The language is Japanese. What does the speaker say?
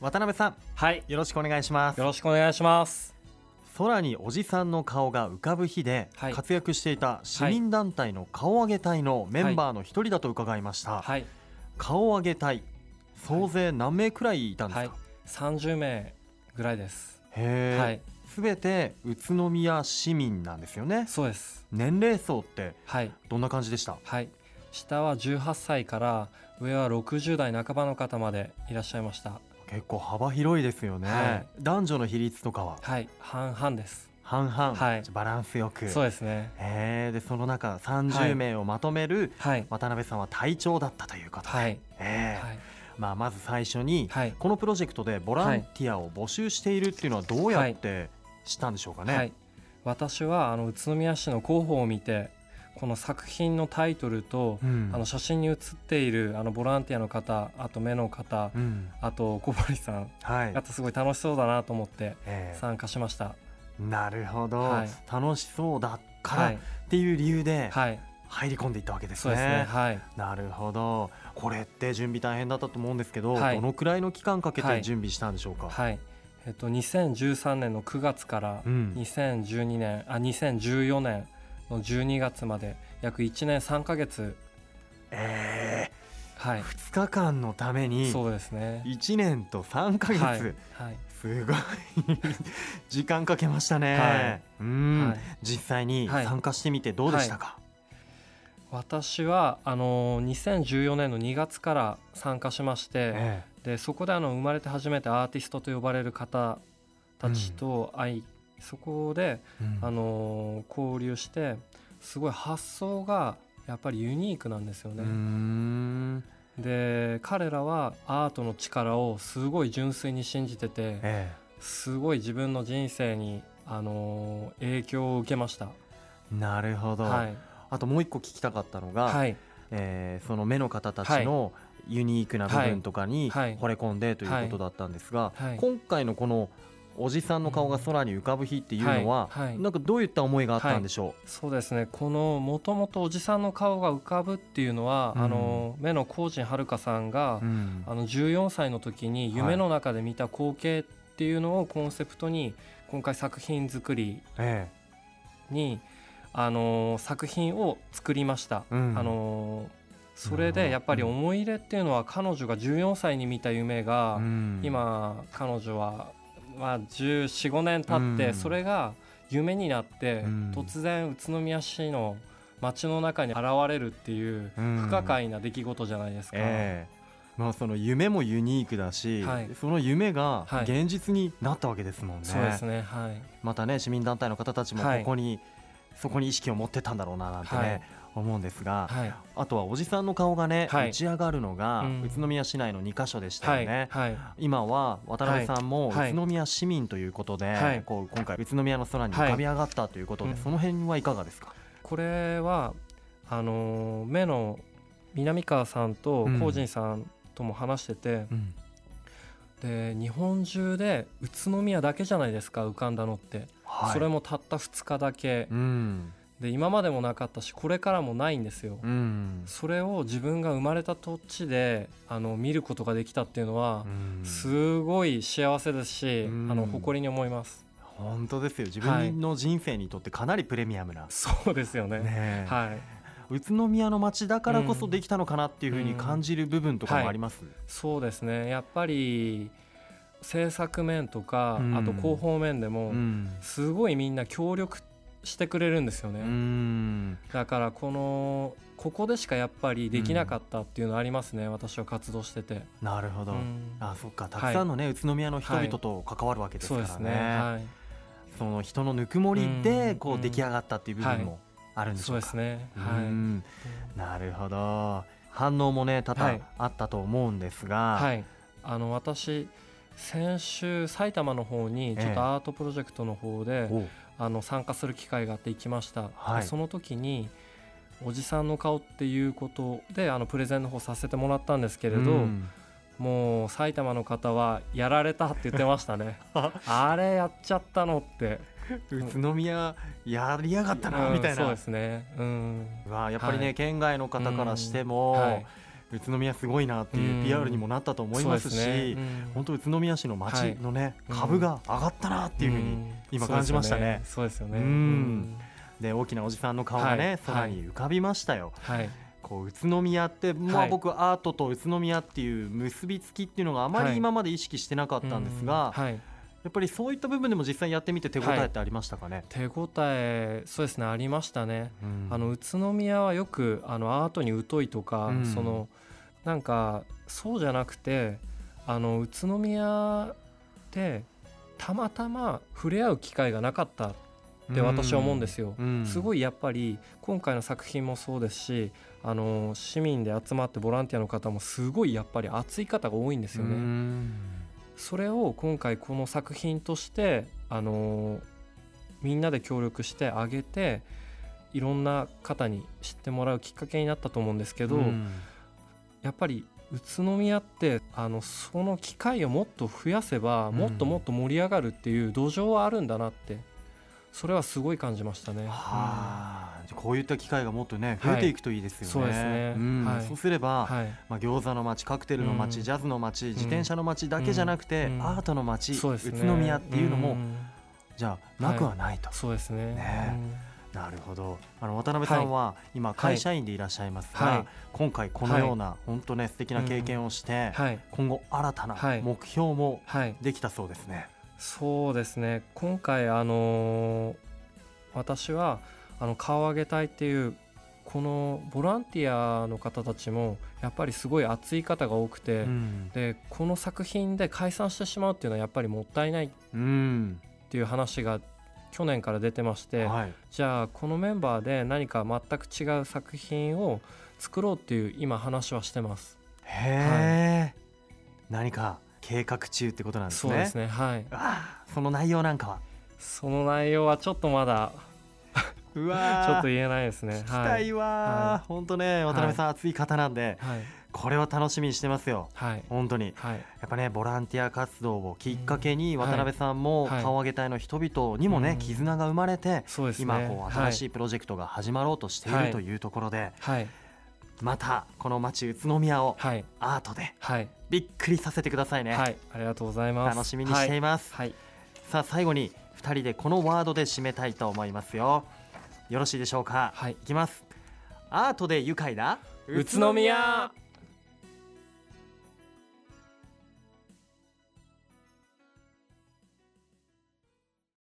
渡辺さんはい。よろしくお願いします。よろしくお願いします。空におじさんの顔が浮かぶ日ではい。活躍していた市民団体の顔上げ隊のメンバーの一人だと伺いました、はい。顔上げ隊総勢何名くらいいたんですか、はい。30名ぐらいです。へえ、はい。すべて宇都宮市民なんですよね。そうです。年齢層ってはい。どんな感じでした？はい。下は18歳から上は60代半ばの方までいらっしゃいました結構幅広いですよね、はい。男女の比率とかは？はい。半々です。半々、はい。バランスよく。そうですね。へえでその中は30い名をまとめるはい。渡辺さんは隊長だったということで、はい。ええはい。まあ、まず最初に、はい。このプロジェクトでボランティアを募集しているっていうのはどうやって知ったんでしょうかね、はい。私はあの宇都宮市の広報を見てこの作品のタイトルとうん。あの写真に写っているあのボランティアの方あと目の方うん。あと小堀さんはい。あとすごい楽しそうだなと思ってええ。参加しました。なるほど、はい。楽しそうだからっはい。ていう理由ではい。入り込んでいったわけですね。そうですね。はい。なるほど。これって準備大変だったと思うんですけど、はい。どのくらいの期間かけはい。て準備したんでしょうか、はい。えっと2013年の9月からうん。2012年あ2014年の12月まで約1年3ヶ月。えはい。ー、2日間のためにそうですね。1年と3ヶ月、はい。はい。すごい。時間かけましたね、はい。うん、はい。実際にはい。参加してみてどうでしたか、私はあの2014年の2月から参加しましてえ。でそこであの生まれて初めてアーティストと呼ばれる方たちと会い、そこでえうん。あの交流してすごい発想がやっぱりユニークなんですよね。ん。で彼らはアートの力をすごい純粋に信じててえすごい自分の人生にあの影響を受けました。えなるほど、はい、あともう一個聞きたかったのが、はい、えーその目の方たちのユニークな部分とかにはい。惚れ込んでということだったんですが、はい。今回のこのおじさんの顔が空に浮かぶ日っていうのは、はいはい。なんかどういった思いがあったんでしょそうですね。このもともとおじさんの顔が浮かぶっていうのは、うん。あの目の高人遥さんが、う、うん。あの14歳の時に夢の中で見た光景っていうのをコンセプトに今回作品作りえに、あの作品を作りました。えうん。あのそれでやっぱり思い入れっていうのは彼女が14歳に見た夢が、うん。今彼女は、まあ、1415年経って、うん。それが夢になって、うん。突然宇都宮市の街の中に現れるっていううん。不可解な出来事じゃないですか。ええ。まあ、その夢もユニークだし、はい。その夢がはい。現実になったわけですもんね。そうですねはい。またね市民団体の方たちもこはい。こに、そこに意識を持ってたんだろうななんてね、はい思うんですが、はい。あとはおじさんの顔がね、はい。打ち上がるのが、うん。宇都宮市内の2カ所でしたはいよね。はい。今は渡辺さんもはい。宇都宮市民ということで、はい。こう今回宇都宮の空に浮かび上がったということで、はいその辺はいかがですか、これはあのー目の南川さんとうん。高人さんとも話してて、うん。で日本中で宇都宮だけじゃないですか浮かんだのって、はい、それもたった2日だけ。うんで今までもなかったしこれからもないんですよ。うん。それを自分が生まれた土地であの見ることができたっていうのはうん。すごい幸せですし、うん。あの誇りに思います。本当ですよ。自分の人生にとってかなりプレミアムな、そうですよね。ねえ。はい、宇都宮の街だからこそできたのかなっていうふうに感じる部分とかもあります、そうですね。やっぱり制作面とか、うん。あと広報面でも、うん。すごいみんな協力してくれるんですよね。うん。だからこのここでしかやっぱりできなかったっていうのありますね。私は活動してて。なるほど、うん。あそっか。たくさんのね、宇都宮の人々と関わるわけですからね,、そうですね。はい。その人のぬくもりでうん。こう出来上がったっていう部分もあるんでしそうょうか、ですね。うはい。んなるほど。反応もね多々はい。あったと思うんですが、はい、あの私先週埼玉の方にちょっええ。とアートプロジェクトの方で、おあの参加する機会があって行きました、はい。でその時におじさんの顔っていうことであのプレゼンの方させてもらったんですけれど、うん。もう埼玉の方はやられたって言ってましたね。あれやっちゃったのって。宇都宮やりやがったなみたいな、うんそうですね。うん。うわやっぱりね、はい。県外の方からしても、はい宇都宮すごいなっていう PR にもなったと思いますし、ね。うん。本当宇都宮市の街のね、はい株が上がったなっていうふうに今感じましたね。そうですよね。うん。で大きなおじさんの顔がね、はい。空に浮かびましたよ。はい。こう宇都宮って、まあ、はい。僕アートと宇都宮っていう結びつきっていうのがあまはい。り今まで意識してなかったんですが、うん。はい。やっぱりそういった部分でも実際やってみて手応えってありましたかね？手応えそうですねありましたね。うんあの宇都宮はよくあのアートに疎いとか、うんそのなんかそうじゃなくてあの宇都宮でたまたま触れ合う機会がなかったって私は思うんですよ。うんすごいやっぱり今回の作品もそうですしあの市民で集まってボランティアの方もすごいやっぱり熱い方が多いんですよね。うんそれを今回この作品としてあのみんなで協力してあげていろんな方に知ってもらうきっかけになったと思うんですけど、うん。やっぱり宇都宮ってあのその機会をもっと増やせば、うん。もっともっと盛り上がるっていう土壌はあるんだなってそれはすごい感じましたね。はこういった機会がもっとね増えていくといいですよね。そうですね。ん。はい。そうすれば、はい、まあ餃子の街、カクテルの街、うん。ジャズの街、自転車の街だけじゃなくて、うん。アートの街、宇都宮っていうのも、ん。じゃあなくはないと。そうですね。ね。なるほど。あの渡辺さんは今会社員でいらっしゃいますが、はい。今回このような本当ね素敵な経験をして、今後新たなはい。目標もはい。できたそうですね。そうですね。今回あのー私はあの顔上げ隊っていうこのボランティアの方たちもやっぱりすごい熱い方が多くて、うんでこの作品で解散してしまうっていうのはやっぱりもったいないっうん、ていう話が去年から出てまして、はい。じゃあこのメンバーで何か全く違う作品を作ろうっていう今話はしてます。へえ、何か計画中ってことなんですね。そうですねはいその内容なんかは。その内容はちょっとまだうわちょっと言えないですね。聞きはいたい。わー、本当ね渡辺さん、熱い方なんではい。これは楽しみにしてますよ。はい。本当に。はい。やっぱねボランティア活動をきっかけにうん。渡辺さんもはい。顔上げ隊の人々にもね、うん。絆が生まれてそう今こう新しいいプロジェクトが始まろうとしていはいるというところで、はい。またこの街宇都宮をはい。アートではい。びっくりさせてくださいね、はい。ありがとうございます。楽しみにしています、はい。さあ最後に2人でこのワードで締めたいと思いますよよろしいでしょうか、はい。いきます。アートで愉快な宇都宮